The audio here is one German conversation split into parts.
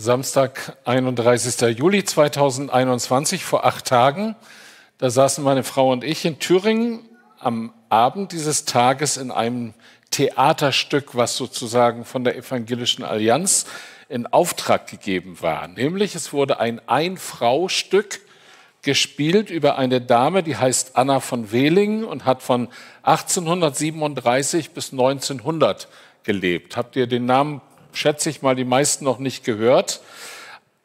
Samstag, 31. Juli 2021, vor acht Tagen. Da saßen meine Frau und ich in Thüringen am Abend dieses Tages in einem Theaterstück, was sozusagen von der Evangelischen Allianz in Auftrag gegeben war. Nämlich es wurde ein Ein-Frau-Stück gespielt über eine Dame, die heißt Anna von Wehling und hat von 1837 bis 1900 gelebt. Habt ihr den Namen schätze ich mal, die meisten noch nicht gehört.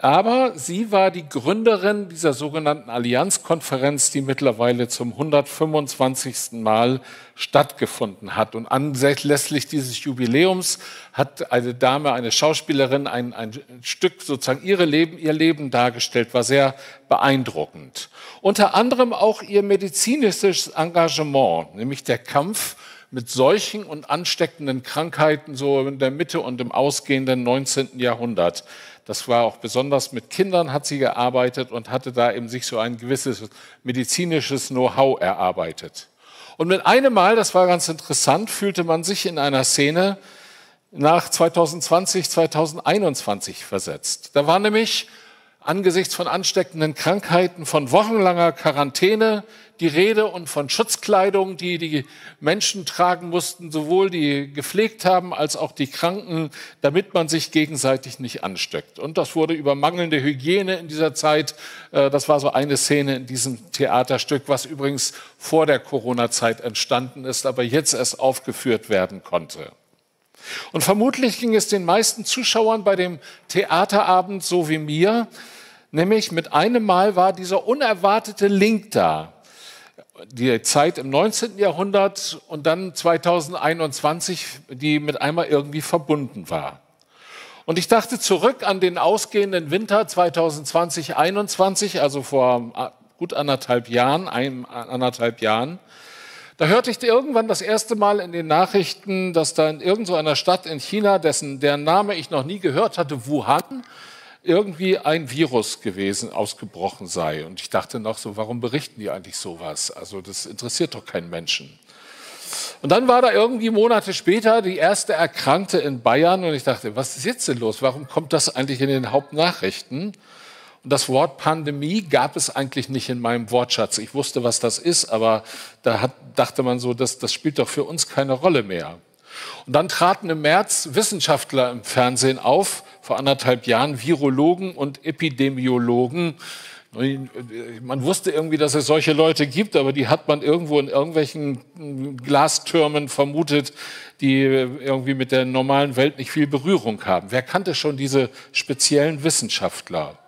Aber sie war die Gründerin dieser sogenannten Allianzkonferenz, die mittlerweile zum 125. Mal stattgefunden hat. Und anlässlich dieses Jubiläums hat eine Dame, eine Schauspielerin, ein, ein Stück sozusagen ihre Leben, ihr Leben dargestellt, war sehr beeindruckend. Unter anderem auch ihr medizinisches Engagement, nämlich der Kampf mit solchen und ansteckenden Krankheiten so in der Mitte und im ausgehenden 19. Jahrhundert. Das war auch besonders mit Kindern hat sie gearbeitet und hatte da eben sich so ein gewisses medizinisches Know-how erarbeitet. Und mit einem Mal, das war ganz interessant, fühlte man sich in einer Szene nach 2020, 2021 versetzt. Da war nämlich angesichts von ansteckenden Krankheiten, von wochenlanger Quarantäne die Rede und von Schutzkleidung, die die Menschen tragen mussten, sowohl die gepflegt haben als auch die Kranken, damit man sich gegenseitig nicht ansteckt. Und das wurde über mangelnde Hygiene in dieser Zeit, äh, das war so eine Szene in diesem Theaterstück, was übrigens vor der Corona-Zeit entstanden ist, aber jetzt erst aufgeführt werden konnte. Und vermutlich ging es den meisten Zuschauern bei dem Theaterabend so wie mir, nämlich mit einem Mal war dieser unerwartete Link da. Die Zeit im 19. Jahrhundert und dann 2021, die mit einmal irgendwie verbunden war. Und ich dachte zurück an den ausgehenden Winter 2020, 2021, also vor gut anderthalb Jahren, ein, anderthalb Jahren. Da hörte ich irgendwann das erste Mal in den Nachrichten, dass da in irgendeiner Stadt in China, dessen, deren Name ich noch nie gehört hatte, Wuhan, irgendwie ein Virus gewesen, ausgebrochen sei. Und ich dachte noch so, warum berichten die eigentlich sowas? Also das interessiert doch keinen Menschen. Und dann war da irgendwie Monate später die erste Erkrankte in Bayern und ich dachte, was ist jetzt denn los? Warum kommt das eigentlich in den Hauptnachrichten? Und das Wort Pandemie gab es eigentlich nicht in meinem Wortschatz. Ich wusste, was das ist, aber da hat, dachte man so, das, das spielt doch für uns keine Rolle mehr. Und dann traten im März Wissenschaftler im Fernsehen auf, vor anderthalb Jahren, Virologen und Epidemiologen. Man wusste irgendwie, dass es solche Leute gibt, aber die hat man irgendwo in irgendwelchen Glastürmen vermutet, die irgendwie mit der normalen Welt nicht viel Berührung haben. Wer kannte schon diese speziellen Wissenschaftler?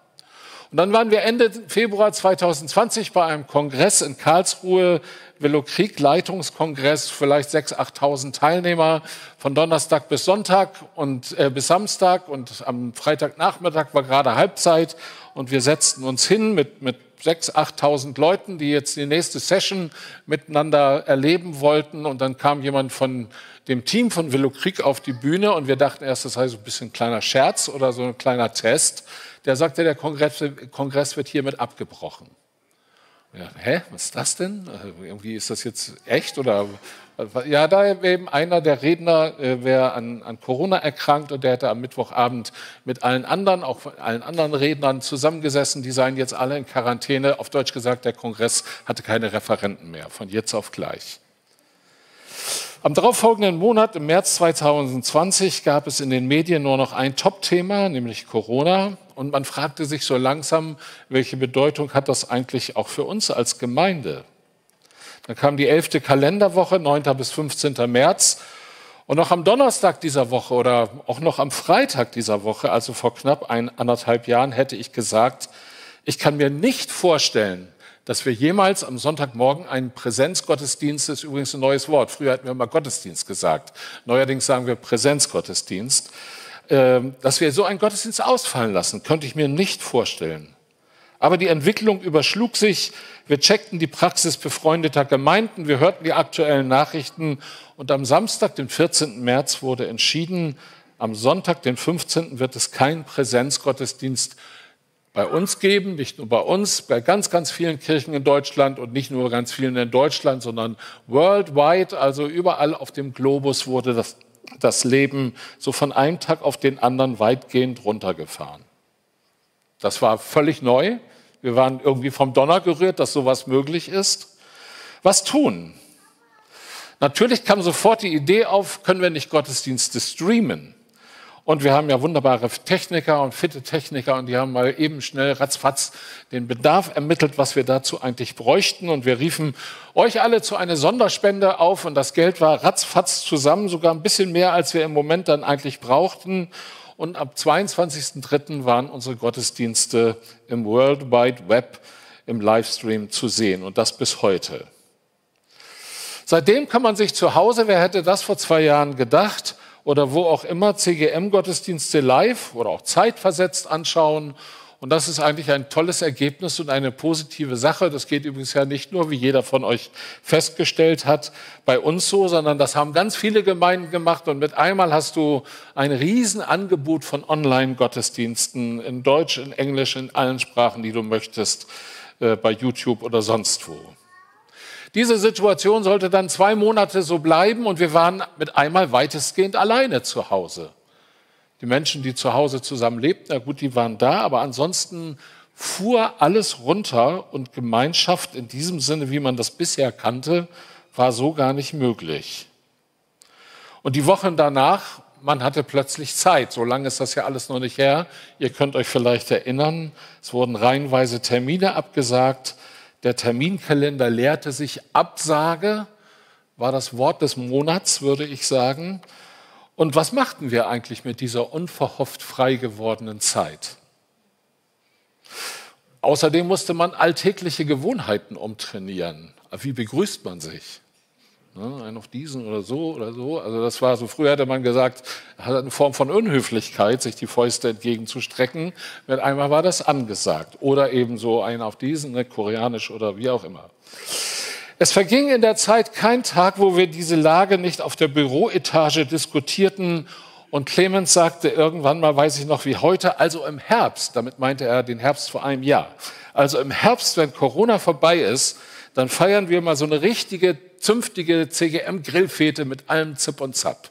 Und dann waren wir Ende Februar 2020 bei einem Kongress in Karlsruhe, Velokrieg Leitungskongress, vielleicht 6.000, 8.000 Teilnehmer von Donnerstag bis Sonntag und äh, bis Samstag. Und am Freitagnachmittag war gerade Halbzeit. Und wir setzten uns hin mit, mit 6.000, 8.000 Leuten, die jetzt die nächste Session miteinander erleben wollten. Und dann kam jemand von dem Team von Velokrieg auf die Bühne. Und wir dachten erst, das sei so ein bisschen ein kleiner Scherz oder so ein kleiner Test der sagte, der Kongress, Kongress wird hiermit abgebrochen. Ja, hä, was ist das denn? Also irgendwie ist das jetzt echt oder ja, da eben einer der Redner äh, wäre an, an, Corona erkrankt und der hätte am Mittwochabend mit allen anderen, auch allen anderen Rednern zusammengesessen. Die seien jetzt alle in Quarantäne. Auf Deutsch gesagt, der Kongress hatte keine Referenten mehr, von jetzt auf gleich. Am darauffolgenden Monat, im März 2020, gab es in den Medien nur noch ein Top-Thema, nämlich Corona. Und man fragte sich so langsam, welche Bedeutung hat das eigentlich auch für uns als Gemeinde? Dann kam die elfte Kalenderwoche, 9. bis 15. März. Und noch am Donnerstag dieser Woche oder auch noch am Freitag dieser Woche, also vor knapp ein, anderthalb Jahren, hätte ich gesagt, ich kann mir nicht vorstellen, dass wir jemals am Sonntagmorgen einen Präsenzgottesdienst, das ist übrigens ein neues Wort, früher hatten wir immer Gottesdienst gesagt, neuerdings sagen wir Präsenzgottesdienst, ähm, dass wir so einen Gottesdienst ausfallen lassen, könnte ich mir nicht vorstellen. Aber die Entwicklung überschlug sich. Wir checkten die Praxis befreundeter Gemeinden, wir hörten die aktuellen Nachrichten und am Samstag, den 14. März, wurde entschieden, am Sonntag, den 15. wird es keinen Präsenzgottesdienst bei uns geben, nicht nur bei uns, bei ganz, ganz vielen Kirchen in Deutschland und nicht nur ganz vielen in Deutschland, sondern worldwide, also überall auf dem Globus wurde das, das Leben so von einem Tag auf den anderen weitgehend runtergefahren. Das war völlig neu. Wir waren irgendwie vom Donner gerührt, dass sowas möglich ist. Was tun? Natürlich kam sofort die Idee auf, können wir nicht Gottesdienste streamen? Und wir haben ja wunderbare Techniker und fitte Techniker und die haben mal eben schnell ratzfatz den Bedarf ermittelt, was wir dazu eigentlich bräuchten. Und wir riefen euch alle zu einer Sonderspende auf und das Geld war ratzfatz zusammen, sogar ein bisschen mehr, als wir im Moment dann eigentlich brauchten. Und ab 22.03. waren unsere Gottesdienste im World Wide Web im Livestream zu sehen und das bis heute. Seitdem kann man sich zu Hause, wer hätte das vor zwei Jahren gedacht, oder wo auch immer CGM-Gottesdienste live oder auch zeitversetzt anschauen. Und das ist eigentlich ein tolles Ergebnis und eine positive Sache. Das geht übrigens ja nicht nur, wie jeder von euch festgestellt hat, bei uns so, sondern das haben ganz viele Gemeinden gemacht. Und mit einmal hast du ein Riesenangebot von Online-Gottesdiensten in Deutsch, in Englisch, in allen Sprachen, die du möchtest, äh, bei YouTube oder sonst wo. Diese Situation sollte dann zwei Monate so bleiben und wir waren mit einmal weitestgehend alleine zu Hause. Die Menschen, die zu Hause zusammen lebten, na gut, die waren da, aber ansonsten fuhr alles runter und Gemeinschaft in diesem Sinne, wie man das bisher kannte, war so gar nicht möglich. Und die Wochen danach, man hatte plötzlich Zeit. So lange ist das ja alles noch nicht her. Ihr könnt euch vielleicht erinnern, es wurden reihenweise Termine abgesagt. Der Terminkalender lehrte sich Absage, war das Wort des Monats, würde ich sagen. Und was machten wir eigentlich mit dieser unverhofft frei gewordenen Zeit? Außerdem musste man alltägliche Gewohnheiten umtrainieren. Wie begrüßt man sich? Ne, einen auf diesen oder so oder so. Also das war so, früher hätte man gesagt, hat eine Form von Unhöflichkeit, sich die Fäuste entgegenzustrecken. Mit einmal war das angesagt. Oder eben so einen auf diesen, ne, koreanisch oder wie auch immer. Es verging in der Zeit kein Tag, wo wir diese Lage nicht auf der Büroetage diskutierten. Und Clemens sagte irgendwann mal, weiß ich noch wie heute, also im Herbst, damit meinte er den Herbst vor einem Jahr. Also im Herbst, wenn Corona vorbei ist, dann feiern wir mal so eine richtige, zünftige CGM-Grillfete mit allem Zip und Zap.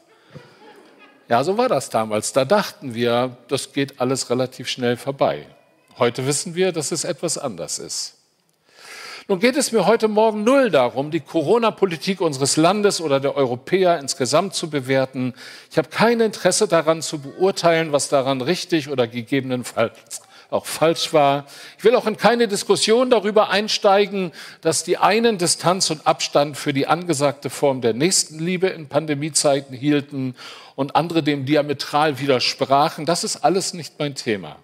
Ja, so war das damals. Da dachten wir, das geht alles relativ schnell vorbei. Heute wissen wir, dass es etwas anders ist. Nun geht es mir heute Morgen null darum, die Corona-Politik unseres Landes oder der Europäer insgesamt zu bewerten. Ich habe kein Interesse daran zu beurteilen, was daran richtig oder gegebenenfalls auch falsch war. Ich will auch in keine Diskussion darüber einsteigen, dass die einen Distanz und Abstand für die angesagte Form der Nächstenliebe in Pandemiezeiten hielten und andere dem diametral widersprachen. Das ist alles nicht mein Thema.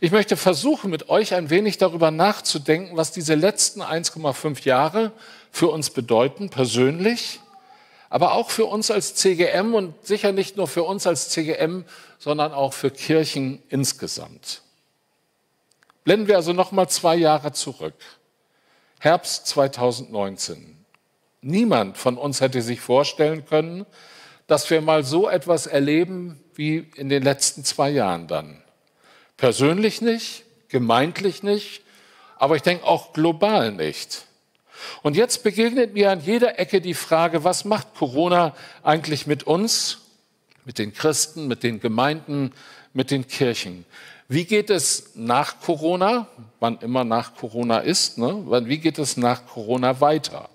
Ich möchte versuchen, mit euch ein wenig darüber nachzudenken, was diese letzten 1,5 Jahre für uns bedeuten, persönlich, aber auch für uns als CGM und sicher nicht nur für uns als CGM, sondern auch für Kirchen insgesamt. Blenden wir also noch mal zwei Jahre zurück. Herbst 2019. Niemand von uns hätte sich vorstellen können, dass wir mal so etwas erleben wie in den letzten zwei Jahren dann. Persönlich nicht, gemeintlich nicht, aber ich denke auch global nicht. Und jetzt begegnet mir an jeder Ecke die Frage, was macht Corona eigentlich mit uns, mit den Christen, mit den Gemeinden, mit den Kirchen? Wie geht es nach Corona, wann immer nach Corona ist, ne? wie geht es nach Corona weiter?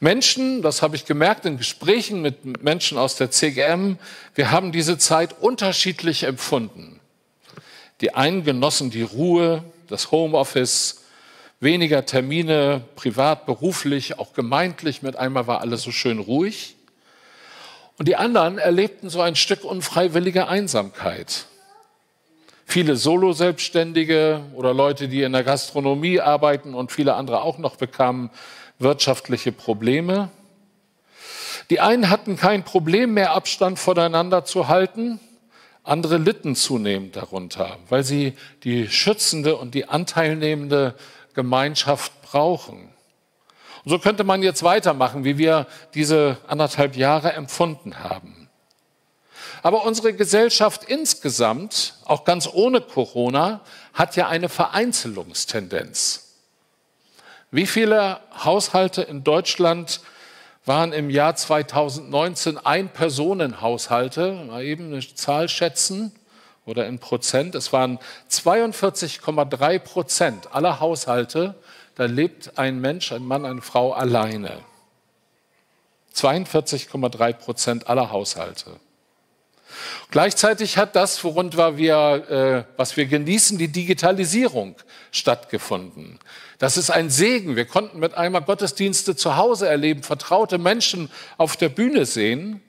Menschen, das habe ich gemerkt in Gesprächen mit Menschen aus der CGM, wir haben diese Zeit unterschiedlich empfunden. Die einen genossen die Ruhe, das Homeoffice, weniger Termine, privat, beruflich, auch gemeintlich, mit einmal war alles so schön ruhig. Und die anderen erlebten so ein Stück unfreiwillige Einsamkeit. Viele Solo-Selbstständige oder Leute, die in der Gastronomie arbeiten und viele andere auch noch bekamen wirtschaftliche Probleme. Die einen hatten kein Problem mehr, Abstand voneinander zu halten. Andere litten zunehmend darunter, weil sie die schützende und die anteilnehmende Gemeinschaft brauchen. Und so könnte man jetzt weitermachen, wie wir diese anderthalb Jahre empfunden haben. Aber unsere Gesellschaft insgesamt, auch ganz ohne Corona, hat ja eine Vereinzelungstendenz. Wie viele Haushalte in Deutschland waren im Jahr 2019 Ein-Personen-Haushalte? Mal eben eine Zahl schätzen. oder in Prozent. Es waren 42,3 Prozent aller Haushalte, da lebt ein Mensch, ein Mann, eine Frau alleine. 42,3 Prozent aller Haushalte. Gleichzeitig hat das, worunter wir, äh, was wir genießen, die Digitalisierung stattgefunden. Das ist ein Segen. Wir konnten mit einmal Gottesdienste zu Hause erleben, vertraute Menschen auf der Bühne sehen.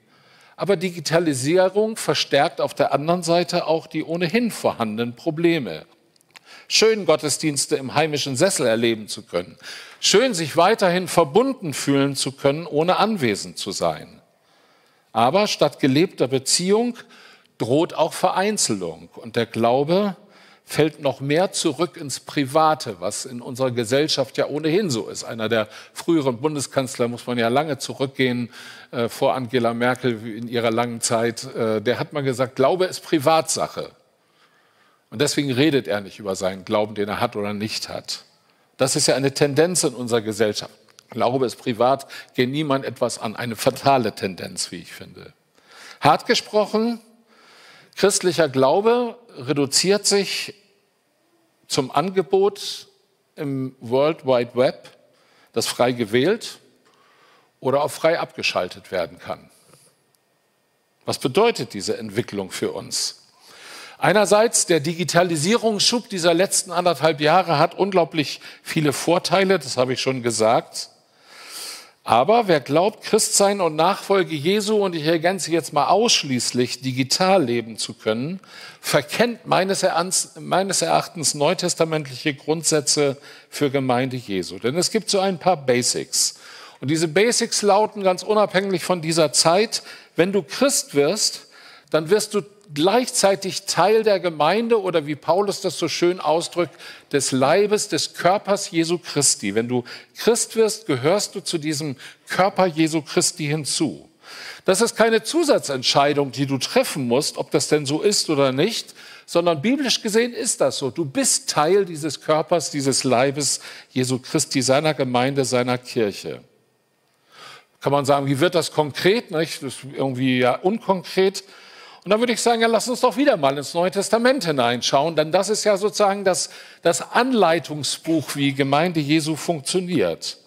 Aber Digitalisierung verstärkt auf der anderen Seite auch die ohnehin vorhandenen Probleme. Schön Gottesdienste im heimischen Sessel erleben zu können. Schön sich weiterhin verbunden fühlen zu können, ohne anwesend zu sein. Aber statt gelebter Beziehung droht auch Vereinzelung. Und der Glaube fällt noch mehr zurück ins Private, was in unserer Gesellschaft ja ohnehin so ist. Einer der früheren Bundeskanzler, muss man ja lange zurückgehen, äh, vor Angela Merkel in ihrer langen Zeit, äh, der hat mal gesagt, Glaube ist Privatsache. Und deswegen redet er nicht über seinen Glauben, den er hat oder nicht hat. Das ist ja eine Tendenz in unserer Gesellschaft. Glaube ist privat, geht niemand etwas an. Eine fatale Tendenz, wie ich finde. Hart gesprochen, christlicher Glaube reduziert sich zum Angebot im World Wide Web, das frei gewählt oder auch frei abgeschaltet werden kann. Was bedeutet diese Entwicklung für uns? Einerseits der Digitalisierungsschub dieser letzten anderthalb Jahre hat unglaublich viele Vorteile, das habe ich schon gesagt. Aber wer glaubt, Christsein und Nachfolge Jesu, und ich ergänze jetzt mal ausschließlich digital leben zu können, verkennt meines Erachtens neutestamentliche Grundsätze für Gemeinde Jesu. Denn es gibt so ein paar Basics. Und diese Basics lauten ganz unabhängig von dieser Zeit, wenn du Christ wirst, dann wirst du gleichzeitig Teil der Gemeinde oder wie Paulus das so schön ausdrückt, des Leibes, des Körpers Jesu Christi. Wenn du Christ wirst, gehörst du zu diesem Körper Jesu Christi hinzu. Das ist keine Zusatzentscheidung, die du treffen musst, ob das denn so ist oder nicht, sondern biblisch gesehen ist das so. Du bist Teil dieses Körpers, dieses Leibes Jesu Christi, seiner Gemeinde, seiner Kirche. Kann man sagen, wie wird das konkret? Nicht? Das ist irgendwie ja unkonkret. Und dann würde ich sagen, ja, lass uns doch wieder mal ins Neue Testament hineinschauen, denn das ist ja sozusagen das, das Anleitungsbuch, wie Gemeinde Jesu funktioniert.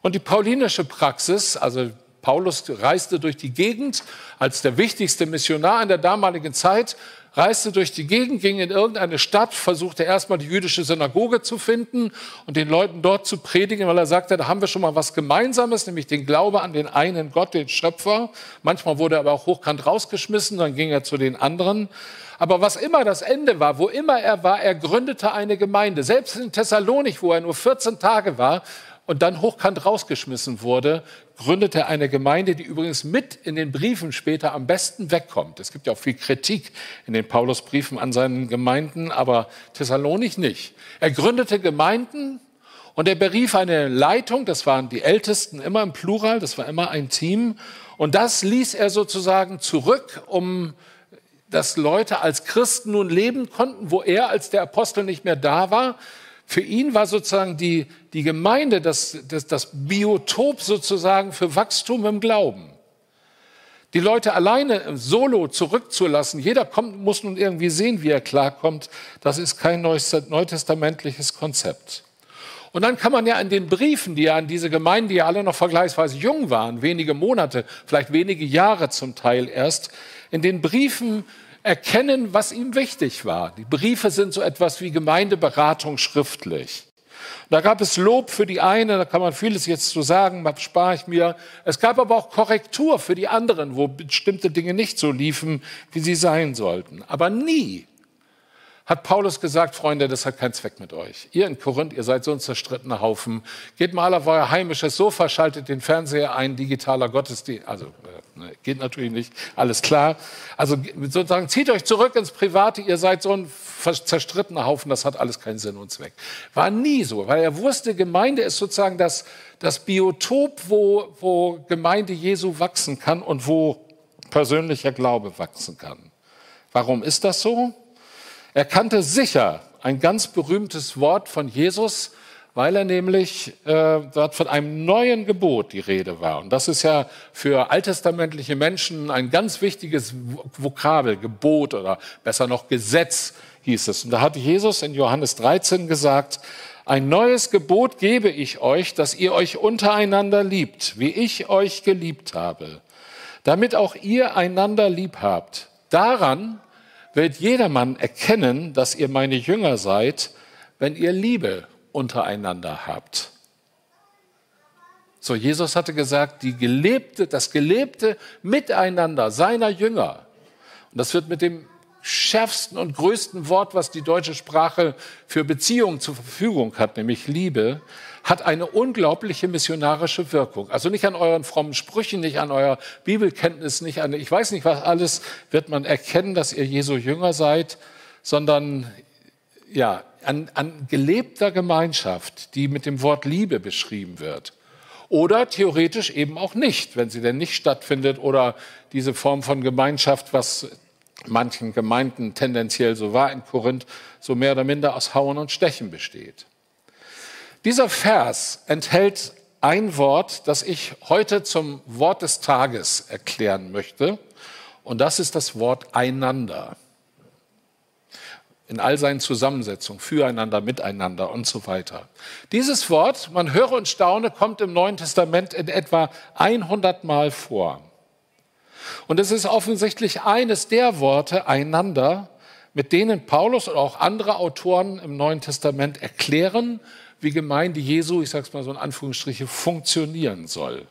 Und die paulinische Praxis, also Paulus reiste durch die Gegend als der wichtigste Missionar in der damaligen Zeit reiste durch die Gegend, ging in irgendeine Stadt, versuchte erstmal die jüdische Synagoge zu finden und den Leuten dort zu predigen, weil er sagte, da haben wir schon mal was Gemeinsames, nämlich den Glaube an den einen Gott, den Schöpfer. Manchmal wurde er aber auch hochkant rausgeschmissen, dann ging er zu den anderen. Aber was immer das Ende war, wo immer er war, er gründete eine Gemeinde. Selbst in Thessalonik, wo er nur 14 Tage war, und dann hochkant rausgeschmissen wurde, gründete eine Gemeinde, die übrigens mit in den Briefen später am besten wegkommt. Es gibt ja auch viel Kritik in den Paulusbriefen an seinen Gemeinden, aber Thessalonik nicht. Er gründete Gemeinden und er berief eine Leitung, das waren die Ältesten immer im Plural, das war immer ein Team. Und das ließ er sozusagen zurück, um dass Leute als Christen nun leben konnten, wo er als der Apostel nicht mehr da war, für ihn war sozusagen die, die Gemeinde das, das, das Biotop sozusagen für Wachstum im Glauben. Die Leute alleine solo zurückzulassen, jeder kommt, muss nun irgendwie sehen, wie er klarkommt, das ist kein neutestamentliches Konzept. Und dann kann man ja in den Briefen, die ja an diese Gemeinden, die ja alle noch vergleichsweise jung waren, wenige Monate, vielleicht wenige Jahre zum Teil erst, in den Briefen erkennen, was ihm wichtig war. Die Briefe sind so etwas wie Gemeindeberatung schriftlich. Da gab es Lob für die eine, da kann man vieles jetzt zu so sagen, spare ich mir. Es gab aber auch Korrektur für die anderen, wo bestimmte Dinge nicht so liefen, wie sie sein sollten. Aber nie hat Paulus gesagt, Freunde, das hat keinen Zweck mit euch. Ihr in Korinth, ihr seid so ein zerstrittener Haufen. Geht mal auf euer heimisches Sofa, schaltet den Fernseher ein, digitaler Gottesdienst. Also äh, ne, geht natürlich nicht, alles klar. Also sozusagen zieht euch zurück ins Private, ihr seid so ein zerstrittener Haufen, das hat alles keinen Sinn und Zweck. War nie so, weil er wusste, Gemeinde ist sozusagen das, das Biotop, wo, wo Gemeinde Jesu wachsen kann und wo persönlicher Glaube wachsen kann. Warum ist das so? Er kannte sicher ein ganz berühmtes Wort von Jesus weil er nämlich äh, dort von einem neuen Gebot die Rede war. Und das ist ja für alttestamentliche Menschen ein ganz wichtiges Vokabel, Gebot oder besser noch Gesetz hieß es. Und da hat Jesus in Johannes 13 gesagt, ein neues Gebot gebe ich euch, dass ihr euch untereinander liebt, wie ich euch geliebt habe, damit auch ihr einander lieb habt. Daran wird jedermann erkennen, dass ihr meine Jünger seid, wenn ihr Liebe untereinander habt. So, Jesus hatte gesagt, die gelebte, das gelebte Miteinander seiner Jünger. Und das wird mit dem schärfsten und größten Wort, was die deutsche Sprache für Beziehungen zur Verfügung hat, nämlich Liebe, hat eine unglaubliche missionarische Wirkung. Also nicht an euren frommen Sprüchen, nicht an eurer Bibelkenntnis, nicht an, ich weiß nicht was alles, wird man erkennen, dass ihr Jesu Jünger seid, sondern ja, an, an gelebter Gemeinschaft, die mit dem Wort Liebe beschrieben wird. Oder theoretisch eben auch nicht, wenn sie denn nicht stattfindet oder diese Form von Gemeinschaft, was manchen Gemeinden tendenziell so war in Korinth, so mehr oder minder aus Hauen und Stechen besteht. Dieser Vers enthält ein Wort, das ich heute zum Wort des Tages erklären möchte, und das ist das Wort einander in all seinen Zusammensetzungen, füreinander, miteinander und so weiter. Dieses Wort, man höre und staune, kommt im Neuen Testament in etwa 100 Mal vor. Und es ist offensichtlich eines der Worte, einander, mit denen Paulus und auch andere Autoren im Neuen Testament erklären, wie Gemeinde Jesu, ich sage es mal so in Anführungsstriche, funktionieren soll.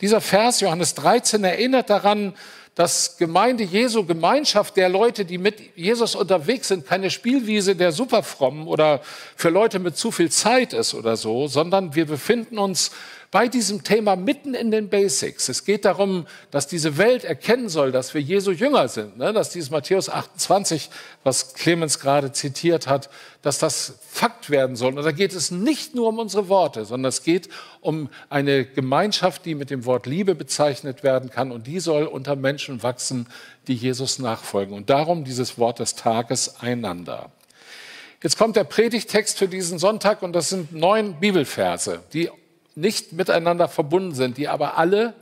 Dieser Vers, Johannes 13, erinnert daran, dass Gemeinde Jesu, Gemeinschaft der Leute, die mit Jesus unterwegs sind, keine Spielwiese der Superfrommen oder für Leute mit zu viel Zeit ist oder so, sondern wir befinden uns bei diesem Thema mitten in den Basics. Es geht darum, dass diese Welt erkennen soll, dass wir Jesu Jünger sind, ne? dass dieses Matthäus 28, was Clemens gerade zitiert hat, dass das Fakt werden soll. Und da geht es nicht nur um unsere Worte, sondern es geht um eine Gemeinschaft, die mit dem Wort Liebe bezeichnet werden kann und die soll unter Menschen wachsen, die Jesus nachfolgen. Und darum dieses Wort des Tages einander. Jetzt kommt der Predigtext für diesen Sonntag und das sind neun Bibelverse, die nicht miteinander verbunden sind, die aber alle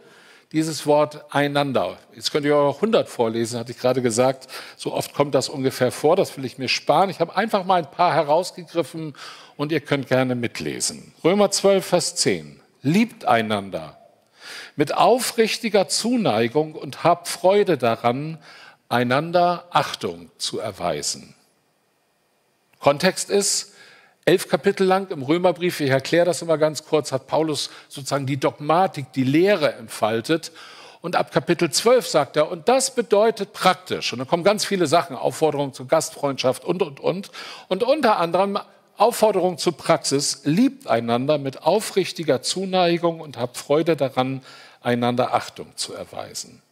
dieses Wort einander. Jetzt könnt ihr auch 100 vorlesen, hatte ich gerade gesagt. So oft kommt das ungefähr vor, das will ich mir sparen. Ich habe einfach mal ein paar herausgegriffen und ihr könnt gerne mitlesen. Römer 12, Vers 10. Liebt einander mit aufrichtiger Zuneigung und habt Freude daran, einander Achtung zu erweisen. Kontext ist, elf Kapitel lang im Römerbrief, ich erkläre das immer ganz kurz, hat Paulus sozusagen die Dogmatik, die Lehre entfaltet. Und ab Kapitel 12 sagt er, und das bedeutet praktisch, und dann kommen ganz viele Sachen, Aufforderungen zur Gastfreundschaft und, und, und, und unter anderem Aufforderung zur Praxis, liebt einander mit aufrichtiger Zuneigung und habt Freude daran, einander Achtung zu erweisen.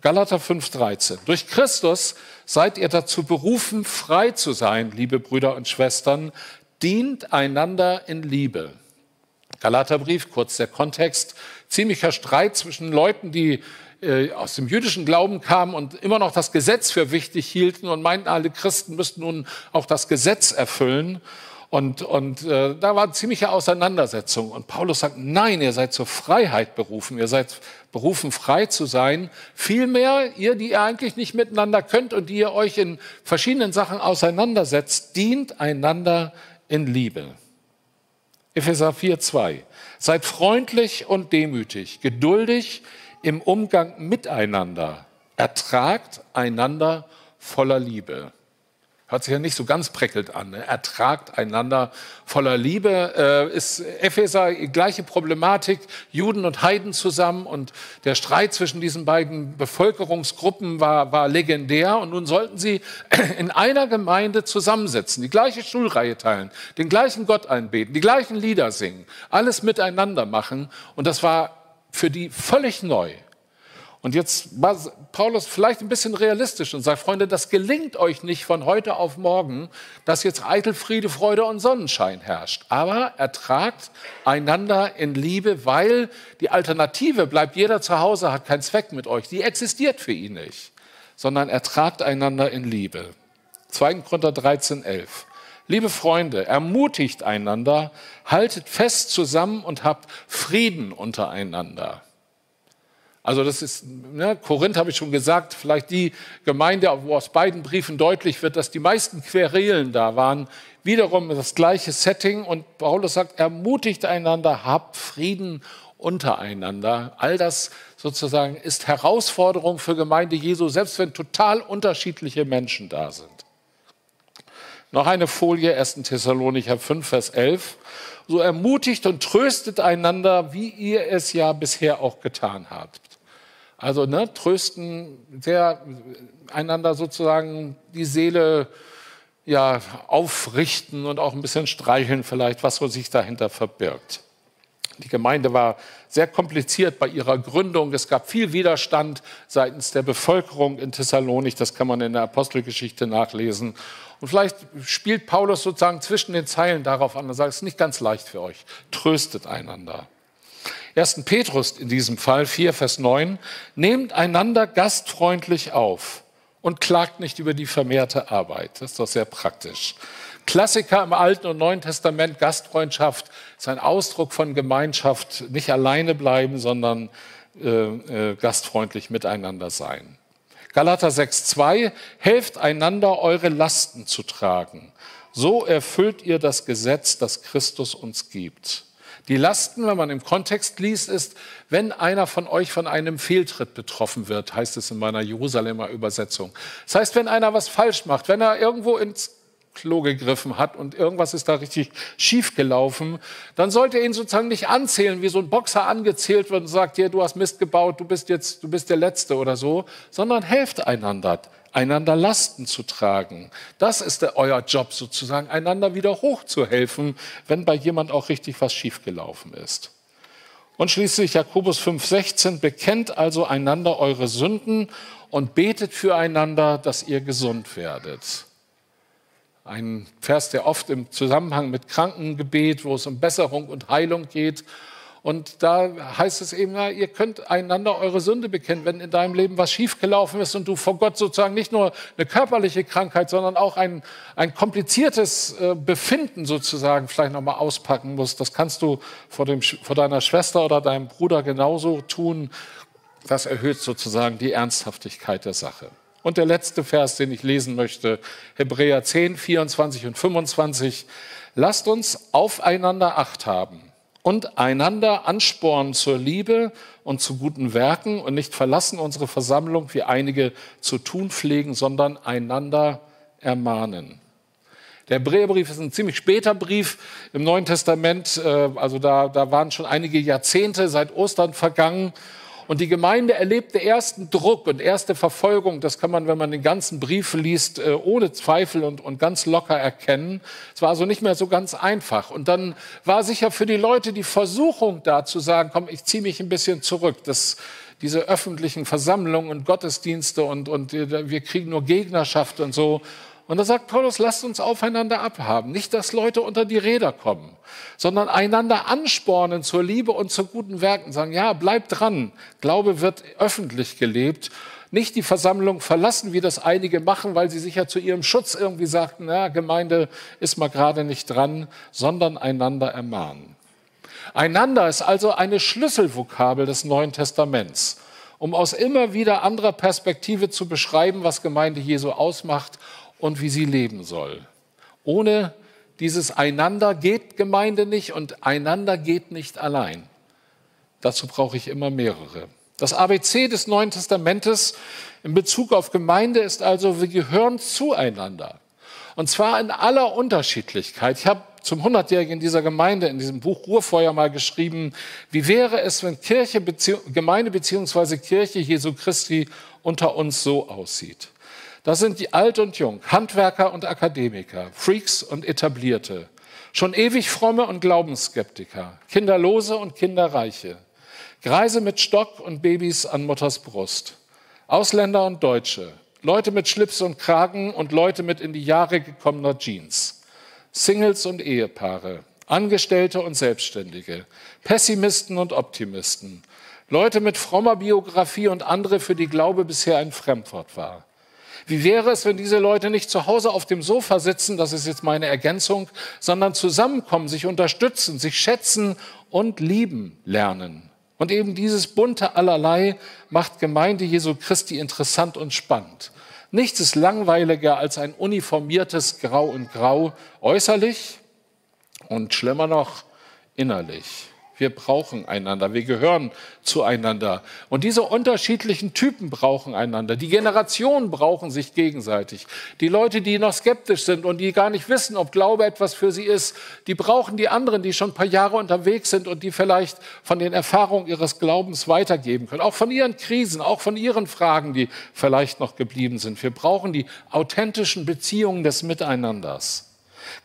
Galater 5:13. Durch Christus seid ihr dazu berufen, frei zu sein, liebe Brüder und Schwestern, dient einander in Liebe. Galaterbrief, kurz der Kontext, ziemlicher Streit zwischen Leuten, die äh, aus dem jüdischen Glauben kamen und immer noch das Gesetz für wichtig hielten und meinten, alle Christen müssten nun auch das Gesetz erfüllen. Und, und äh, da war eine ziemliche Auseinandersetzung. Und Paulus sagt, nein, ihr seid zur Freiheit berufen. Ihr seid berufen, frei zu sein. Vielmehr, ihr, die ihr eigentlich nicht miteinander könnt und die ihr euch in verschiedenen Sachen auseinandersetzt, dient einander in Liebe. Epheser 4,2. Seid freundlich und demütig, geduldig im Umgang miteinander. Ertragt einander voller Liebe. Hört sich ja nicht so ganz prickelnd an. Ne? Ertragt einander voller Liebe. Äh, ist Epheser gleiche Problematik, Juden und Heiden zusammen und der Streit zwischen diesen beiden Bevölkerungsgruppen war, war legendär und nun sollten sie in einer Gemeinde zusammensitzen, die gleiche Schulreihe teilen, den gleichen Gott einbeten, die gleichen Lieder singen, alles miteinander machen und das war für die völlig neu. Und jetzt war Paulus vielleicht ein bisschen realistisch und sagt, Freunde, das gelingt euch nicht von heute auf morgen, dass jetzt eitel Friede, Freude und Sonnenschein herrscht. Aber ertragt einander in Liebe, weil die Alternative bleibt jeder zu Hause, hat keinen Zweck mit euch. Die existiert für ihn nicht, sondern ertragt einander in Liebe. 2. Korinther 13, 11. Liebe Freunde, ermutigt einander, haltet fest zusammen und habt Frieden untereinander. Also das ist, ne, Korinth habe ich schon gesagt, vielleicht die Gemeinde, wo aus beiden Briefen deutlich wird, dass die meisten Querelen da waren. Wiederum das gleiche Setting und Paulus sagt, ermutigt einander, habt Frieden untereinander. All das sozusagen ist Herausforderung für Gemeinde Jesu, selbst wenn total unterschiedliche Menschen da sind. Noch eine Folie, 1. Thessalonicher 5, Vers 11. So ermutigt und tröstet einander, wie ihr es ja bisher auch getan habt. Also ne, trösten, sehr einander sozusagen die Seele ja, aufrichten und auch ein bisschen streicheln vielleicht, was so sich dahinter verbirgt. Die Gemeinde war sehr kompliziert bei ihrer Gründung. Es gab viel Widerstand seitens der Bevölkerung in Thessalonik. Das kann man in der Apostelgeschichte nachlesen. Und vielleicht spielt Paulus sozusagen zwischen den Zeilen darauf an und sagt, es ist nicht ganz leicht für euch. Tröstet einander. 1. Petrus in diesem Fall 4, Vers 9, nehmt einander gastfreundlich auf und klagt nicht über die vermehrte Arbeit. Das ist doch sehr praktisch. Klassiker im Alten und Neuen Testament, Gastfreundschaft ist ein Ausdruck von Gemeinschaft, nicht alleine bleiben, sondern äh, äh, gastfreundlich miteinander sein. Galater 6,2, helft einander, eure Lasten zu tragen. So erfüllt ihr das Gesetz, das Christus uns gibt. Die Lasten, wenn man im Kontext liest, ist, wenn einer von euch von einem Fehltritt betroffen wird, heißt es in meiner Jerusalemer Übersetzung. Das heißt, wenn einer was falsch macht, wenn er irgendwo ins Klo gegriffen hat und irgendwas ist da richtig schief gelaufen, dann sollte er ihn sozusagen nicht anzählen, wie so ein Boxer angezählt wird und sagt, ja, du hast Mist gebaut, du bist jetzt, du bist der Letzte oder so, sondern helft einander einander Lasten zu tragen. Das ist euer Job sozusagen, einander wieder hochzuhelfen, wenn bei jemand auch richtig was schiefgelaufen ist. Und schließlich Jakobus 5,16, bekennt also einander eure Sünden und betet füreinander, dass ihr gesund werdet. Ein Vers, der oft im Zusammenhang mit Krankengebet, wo es um Besserung und Heilung geht, und da heißt es eben, na, ihr könnt einander eure Sünde bekennen, wenn in deinem Leben was schiefgelaufen ist und du vor Gott sozusagen nicht nur eine körperliche Krankheit, sondern auch ein, ein kompliziertes äh, Befinden sozusagen vielleicht nochmal auspacken musst. Das kannst du vor, dem, vor deiner Schwester oder deinem Bruder genauso tun. Das erhöht sozusagen die Ernsthaftigkeit der Sache. Und der letzte Vers, den ich lesen möchte, Hebräer 10, 24 und 25. Lasst uns aufeinander Acht haben und einander anspornen zur Liebe und zu guten Werken und nicht verlassen unsere Versammlung, wie einige zu tun pflegen, sondern einander ermahnen. Der Hebräerbrief ist ein ziemlich später Brief im Neuen Testament, äh, also da, da waren schon einige Jahrzehnte seit Ostern vergangen und die Gemeinde erlebte ersten Druck und erste Verfolgung. Das kann man, wenn man den ganzen Brief liest, äh, ohne Zweifel und, und ganz locker erkennen. Es war also nicht mehr so ganz einfach. Und dann war sicher für die Leute die Versuchung da zu sagen, komm, ich ziehe mich ein bisschen zurück. Das, diese öffentlichen Versammlungen und Gottesdienste und, und wir kriegen nur Gegnerschaft und so. Und da sagt Paulus, lasst uns aufeinander abhaben. Nicht, dass Leute unter die Räder kommen, sondern einander anspornen zur Liebe und zu guten Werken. Sagen, ja, bleibt dran. Glaube wird öffentlich gelebt. Nicht die Versammlung verlassen, wie das einige machen, weil sie sich ja zu ihrem Schutz irgendwie sagten, ja, Gemeinde ist mal gerade nicht dran, sondern einander ermahnen. Einander ist also eine Schlüsselvokabel des Neuen Testaments, um aus immer wieder anderer Perspektive zu beschreiben, was Gemeinde Jesu ausmacht und wie sie leben soll. Ohne dieses Einander geht Gemeinde nicht und einander geht nicht allein. Dazu brauche ich immer mehrere. Das ABC des Neuen Testamentes in Bezug auf Gemeinde ist also, wir gehören zueinander. Und zwar in aller Unterschiedlichkeit. Ich habe zum 100-Jährigen dieser Gemeinde in diesem Buch Ruhrfeuer mal geschrieben, wie wäre es, wenn Kirche, Gemeinde bzw. Kirche Jesu Christi unter uns so aussieht. Das sind die Alt und Jung, Handwerker und Akademiker, Freaks und Etablierte, schon ewig fromme und Glaubensskeptiker, Kinderlose und Kinderreiche, Greise mit Stock und Babys an Mutters Brust, Ausländer und Deutsche, Leute mit Schlips und Kragen und Leute mit in die Jahre gekommener Jeans, Singles und Ehepaare, Angestellte und Selbstständige, Pessimisten und Optimisten, Leute mit frommer Biografie und andere, für die Glaube bisher ein Fremdwort war. Wie wäre es, wenn diese Leute nicht zu Hause auf dem Sofa sitzen, das ist jetzt meine Ergänzung, sondern zusammenkommen, sich unterstützen, sich schätzen und lieben lernen? Und eben dieses bunte Allerlei macht Gemeinde Jesu Christi interessant und spannend. Nichts ist langweiliger als ein uniformiertes Grau und Grau äußerlich und schlimmer noch innerlich. Wir brauchen einander, wir gehören zueinander. Und diese unterschiedlichen Typen brauchen einander. Die Generationen brauchen sich gegenseitig. Die Leute, die noch skeptisch sind und die gar nicht wissen, ob Glaube etwas für sie ist, die brauchen die anderen, die schon ein paar Jahre unterwegs sind und die vielleicht von den Erfahrungen ihres Glaubens weitergeben können. Auch von ihren Krisen, auch von ihren Fragen, die vielleicht noch geblieben sind. Wir brauchen die authentischen Beziehungen des Miteinanders.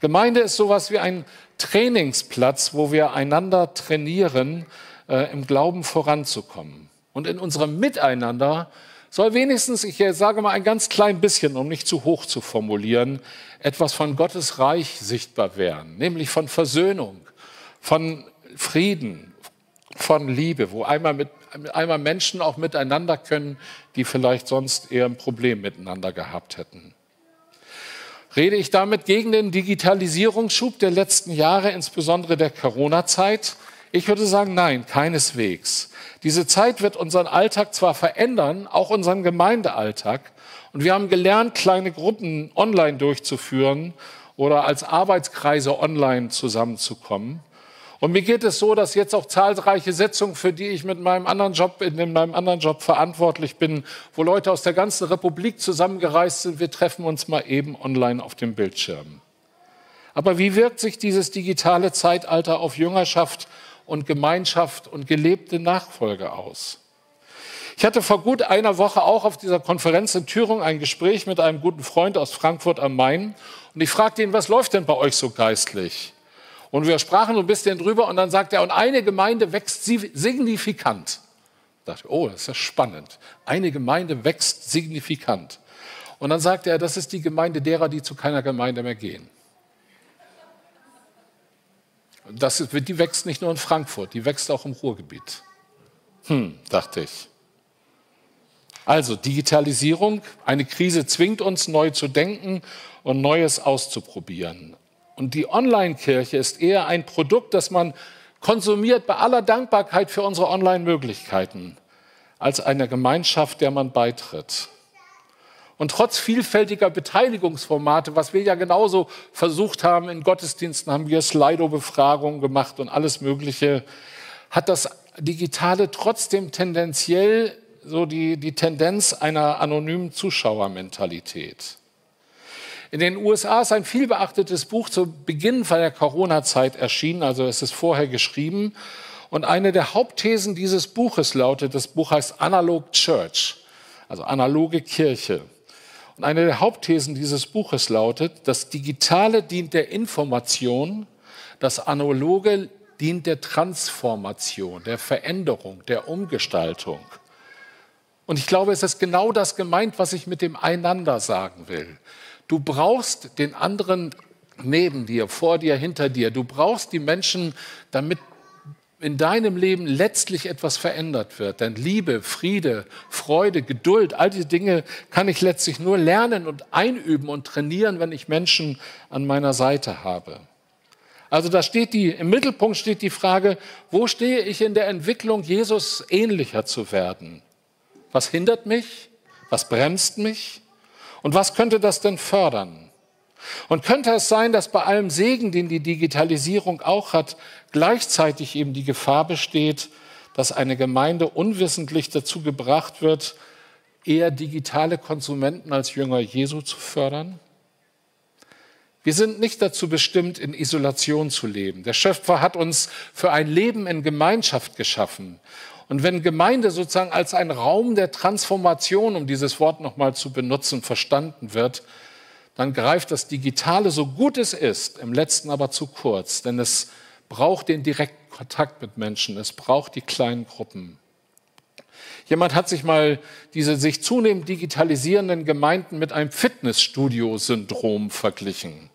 Gemeinde ist sowas wie ein Trainingsplatz, wo wir einander trainieren, äh, im Glauben voranzukommen. Und in unserem Miteinander soll wenigstens, ich sage mal ein ganz klein bisschen, um nicht zu hoch zu formulieren, etwas von Gottes Reich sichtbar werden, nämlich von Versöhnung, von Frieden, von Liebe, wo einmal, mit, einmal Menschen auch miteinander können, die vielleicht sonst eher ein Problem miteinander gehabt hätten. Rede ich damit gegen den Digitalisierungsschub der letzten Jahre, insbesondere der Corona-Zeit? Ich würde sagen, nein, keineswegs. Diese Zeit wird unseren Alltag zwar verändern, auch unseren Gemeindealltag. Und wir haben gelernt, kleine Gruppen online durchzuführen oder als Arbeitskreise online zusammenzukommen. Und mir geht es so, dass jetzt auch zahlreiche Sitzungen, für die ich mit meinem anderen Job, in meinem anderen Job verantwortlich bin, wo Leute aus der ganzen Republik zusammengereist sind, wir treffen uns mal eben online auf dem Bildschirm. Aber wie wirkt sich dieses digitale Zeitalter auf Jüngerschaft und Gemeinschaft und gelebte Nachfolge aus? Ich hatte vor gut einer Woche auch auf dieser Konferenz in Thüringen ein Gespräch mit einem guten Freund aus Frankfurt am Main und ich fragte ihn, was läuft denn bei euch so geistlich? Und wir sprachen ein bisschen drüber und dann sagt er, und eine Gemeinde wächst signifikant. Ich dachte, oh, das ist ja spannend. Eine Gemeinde wächst signifikant. Und dann sagt er, das ist die Gemeinde derer, die zu keiner Gemeinde mehr gehen. Das die wächst nicht nur in Frankfurt, die wächst auch im Ruhrgebiet. Hm, dachte ich. Also Digitalisierung, eine Krise zwingt uns neu zu denken und Neues auszuprobieren. Und die Online-Kirche ist eher ein Produkt, das man konsumiert bei aller Dankbarkeit für unsere Online-Möglichkeiten, als eine Gemeinschaft, der man beitritt. Und trotz vielfältiger Beteiligungsformate, was wir ja genauso versucht haben, in Gottesdiensten haben wir Slido-Befragungen gemacht und alles Mögliche, hat das Digitale trotzdem tendenziell so die, die Tendenz einer anonymen Zuschauermentalität. In den USA ist ein vielbeachtetes Buch zu Beginn von der Corona-Zeit erschienen, also es ist vorher geschrieben. Und eine der Hauptthesen dieses Buches lautet, das Buch heißt Analog Church, also analoge Kirche. Und eine der Hauptthesen dieses Buches lautet, das Digitale dient der Information, das Analoge dient der Transformation, der Veränderung, der Umgestaltung. Und ich glaube, es ist genau das gemeint, was ich mit dem Einander sagen will. Du brauchst den anderen neben dir, vor dir, hinter dir. Du brauchst die Menschen, damit in deinem Leben letztlich etwas verändert wird. Denn Liebe, Friede, Freude, Geduld, all diese Dinge kann ich letztlich nur lernen und einüben und trainieren, wenn ich Menschen an meiner Seite habe. Also da steht die, im Mittelpunkt steht die Frage, wo stehe ich in der Entwicklung, Jesus ähnlicher zu werden? Was hindert mich? Was bremst mich? Und was könnte das denn fördern? Und könnte es sein, dass bei allem Segen, den die Digitalisierung auch hat, gleichzeitig eben die Gefahr besteht, dass eine Gemeinde unwissentlich dazu gebracht wird, eher digitale Konsumenten als Jünger Jesu zu fördern? Wir sind nicht dazu bestimmt, in Isolation zu leben. Der Schöpfer hat uns für ein Leben in Gemeinschaft geschaffen. Und wenn Gemeinde sozusagen als ein Raum der Transformation, um dieses Wort nochmal zu benutzen, verstanden wird, dann greift das Digitale, so gut es ist, im letzten aber zu kurz, denn es braucht den direkten Kontakt mit Menschen, es braucht die kleinen Gruppen. Jemand hat sich mal diese sich zunehmend digitalisierenden Gemeinden mit einem Fitnessstudio-Syndrom verglichen.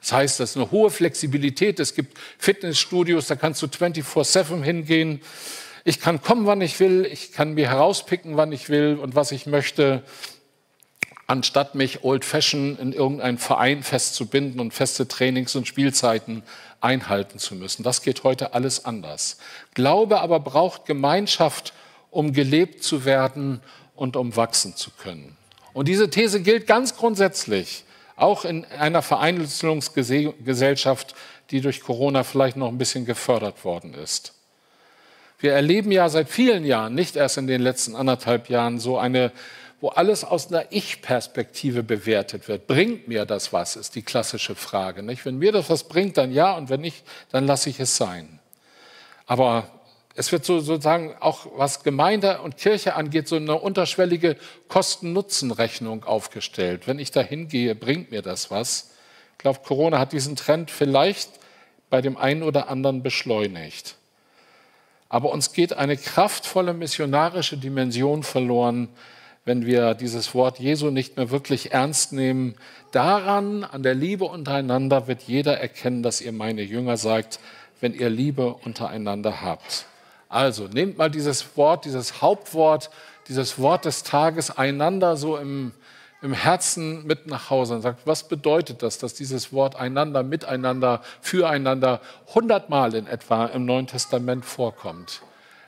Das heißt, das ist eine hohe Flexibilität. Es gibt Fitnessstudios, da kannst du 24-7 hingehen. Ich kann kommen, wann ich will. Ich kann mir herauspicken, wann ich will und was ich möchte. anstatt mich old-fashioned in irgendeinen Verein festzubinden und feste Trainings- und Spielzeiten einhalten zu müssen. Das geht heute alles anders. Glaube aber braucht Gemeinschaft, um gelebt zu werden und um wachsen zu können. Und diese These gilt ganz grundsätzlich, auch in einer Vereinzelungsgesellschaft, die durch Corona vielleicht noch ein bisschen gefördert worden ist. Wir erleben ja seit vielen Jahren, nicht erst in den letzten anderthalb Jahren, so eine wo alles aus einer Ich-Perspektive bewertet wird. Bringt mir das was, ist die klassische Frage. Nicht? Wenn mir das was bringt, dann ja, und wenn nicht, dann lasse ich es sein. Aber es wird so, sozusagen auch, was Gemeinde und Kirche angeht, so eine unterschwellige Kosten-Nutzen-Rechnung aufgestellt. Wenn ich da hingehe, bringt mir das was. Ich glaube, Corona hat diesen Trend vielleicht bei dem einen oder anderen beschleunigt. Aber uns geht eine kraftvolle missionarische Dimension verloren, wenn wir dieses Wort Jesu nicht mehr wirklich ernst nehmen. Daran, an der Liebe untereinander, wird jeder erkennen, dass ihr meine Jünger seid, wenn ihr Liebe untereinander habt. Also nehmt mal dieses Wort, dieses Hauptwort, dieses Wort des Tages einander so im, im Herzen mit nach Hause und sagt, was bedeutet das, dass dieses Wort einander, miteinander, füreinander hundertmal in etwa im Neuen Testament vorkommt.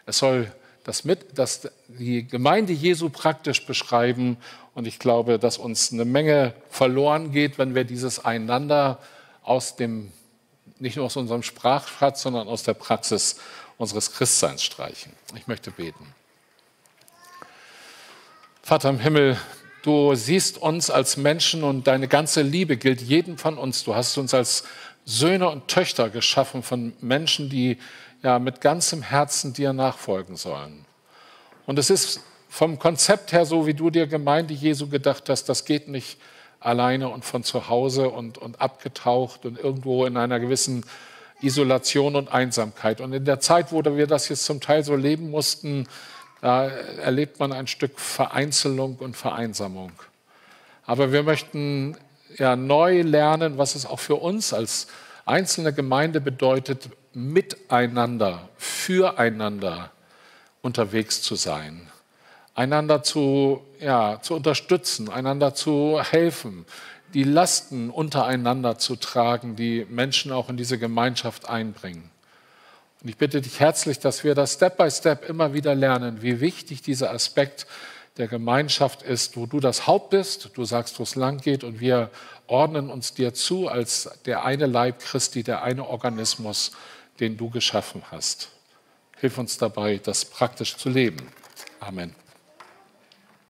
Es soll das, mit, das die Gemeinde Jesu praktisch beschreiben. Und ich glaube, dass uns eine Menge verloren geht, wenn wir dieses Einander aus dem, nicht nur aus unserem Sprachschatz, sondern aus der Praxis unseres Christseins streichen. Ich möchte beten. Vater im Himmel, du siehst uns als Menschen und deine ganze Liebe gilt jedem von uns. Du hast uns als Söhne und Töchter geschaffen von Menschen, die ja, mit ganzem Herzen dir nachfolgen sollen. Und es ist vom Konzept her so, wie du dir Gemeinde Jesu gedacht hast, das geht nicht alleine und von zu Hause und, und abgetaucht und irgendwo in einer gewissen Isolation und Einsamkeit. Und in der Zeit, wo wir das jetzt zum Teil so leben mussten, da erlebt man ein Stück Vereinzelung und Vereinsamung. Aber wir möchten ja neu lernen, was es auch für uns als einzelne Gemeinde bedeutet, miteinander, füreinander unterwegs zu sein, einander zu, ja, zu unterstützen, einander zu helfen, die Lasten untereinander zu tragen, die Menschen auch in diese Gemeinschaft einbringen. Und ich bitte dich herzlich, dass wir das Step by Step immer wieder lernen, wie wichtig dieser Aspekt der Gemeinschaft ist, wo du das Haupt bist, du sagst, wo es lang geht und wir ordnen uns dir zu als der eine Leib Christi, der eine Organismus, den du geschaffen hast. Hilf uns dabei, das praktisch zu leben. Amen.